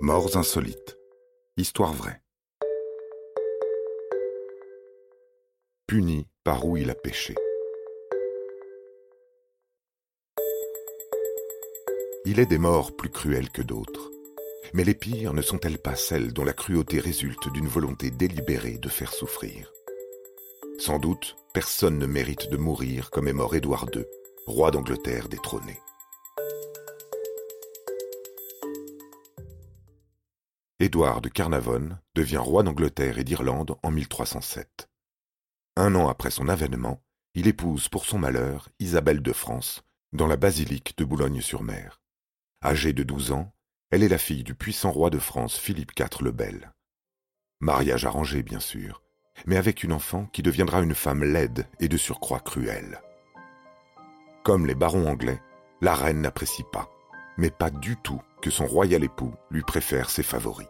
Morts insolites. Histoire vraie. Puni par où il a péché. Il est des morts plus cruelles que d'autres. Mais les pires ne sont-elles pas celles dont la cruauté résulte d'une volonté délibérée de faire souffrir? Sans doute, personne ne mérite de mourir comme est mort Édouard II, roi d'Angleterre détrôné. Édouard de Carnavon devient roi d'Angleterre et d'Irlande en 1307. Un an après son avènement, il épouse pour son malheur Isabelle de France dans la basilique de Boulogne-sur-Mer. Âgée de douze ans, elle est la fille du puissant roi de France Philippe IV le Bel. Mariage arrangé, bien sûr, mais avec une enfant qui deviendra une femme laide et de surcroît cruelle. Comme les barons anglais, la reine n'apprécie pas, mais pas du tout que son royal époux lui préfère ses favoris.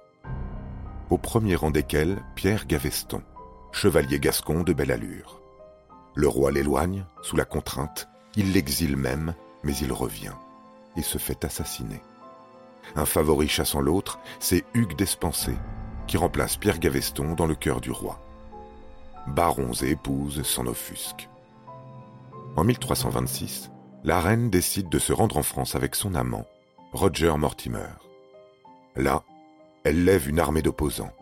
Au premier rang desquels Pierre Gaveston, chevalier gascon de belle allure. Le roi l'éloigne, sous la contrainte, il l'exile même, mais il revient et se fait assassiner. Un favori chassant l'autre, c'est Hugues d'Espancé, qui remplace Pierre Gaveston dans le cœur du roi. Barons et épouses s'en offusquent. En 1326, la reine décide de se rendre en France avec son amant, Roger Mortimer. Là, elle lève une armée d'opposants,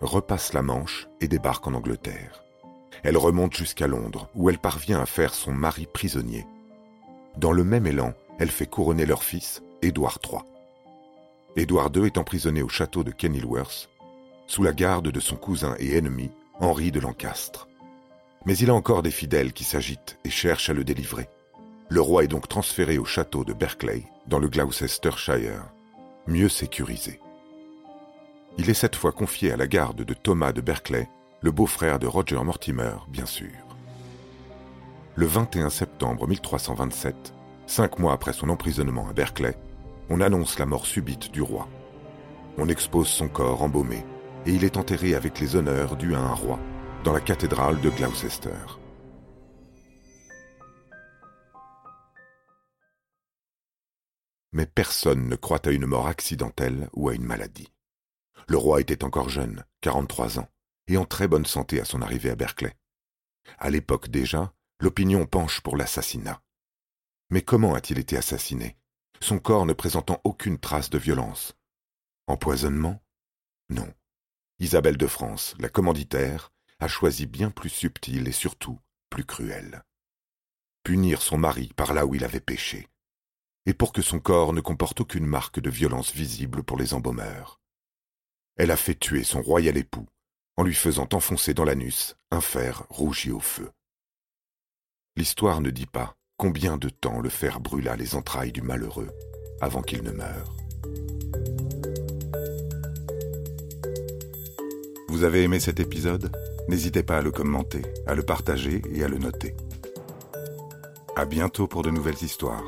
repasse la Manche et débarque en Angleterre. Elle remonte jusqu'à Londres, où elle parvient à faire son mari prisonnier. Dans le même élan, elle fait couronner leur fils, Édouard III. Édouard II est emprisonné au château de Kenilworth, sous la garde de son cousin et ennemi, Henri de Lancastre. Mais il a encore des fidèles qui s'agitent et cherchent à le délivrer. Le roi est donc transféré au château de Berkeley, dans le Gloucestershire, mieux sécurisé. Il est cette fois confié à la garde de Thomas de Berkeley, le beau-frère de Roger Mortimer, bien sûr. Le 21 septembre 1327, cinq mois après son emprisonnement à Berkeley, on annonce la mort subite du roi. On expose son corps embaumé et il est enterré avec les honneurs dus à un roi dans la cathédrale de Gloucester. Mais personne ne croit à une mort accidentelle ou à une maladie. Le roi était encore jeune, 43 ans, et en très bonne santé à son arrivée à Berkeley. À l'époque déjà, l'opinion penche pour l'assassinat. Mais comment a-t-il été assassiné, son corps ne présentant aucune trace de violence Empoisonnement? Non. Isabelle de France, la commanditaire, a choisi bien plus subtil et surtout plus cruel. Punir son mari par là où il avait péché, et pour que son corps ne comporte aucune marque de violence visible pour les embaumeurs. Elle a fait tuer son royal époux en lui faisant enfoncer dans l'anus un fer rougi au feu. L'histoire ne dit pas combien de temps le fer brûla les entrailles du malheureux avant qu'il ne meure. Vous avez aimé cet épisode? N'hésitez pas à le commenter, à le partager et à le noter. À bientôt pour de nouvelles histoires.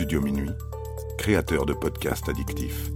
Studio Minuit, créateur de podcasts addictifs.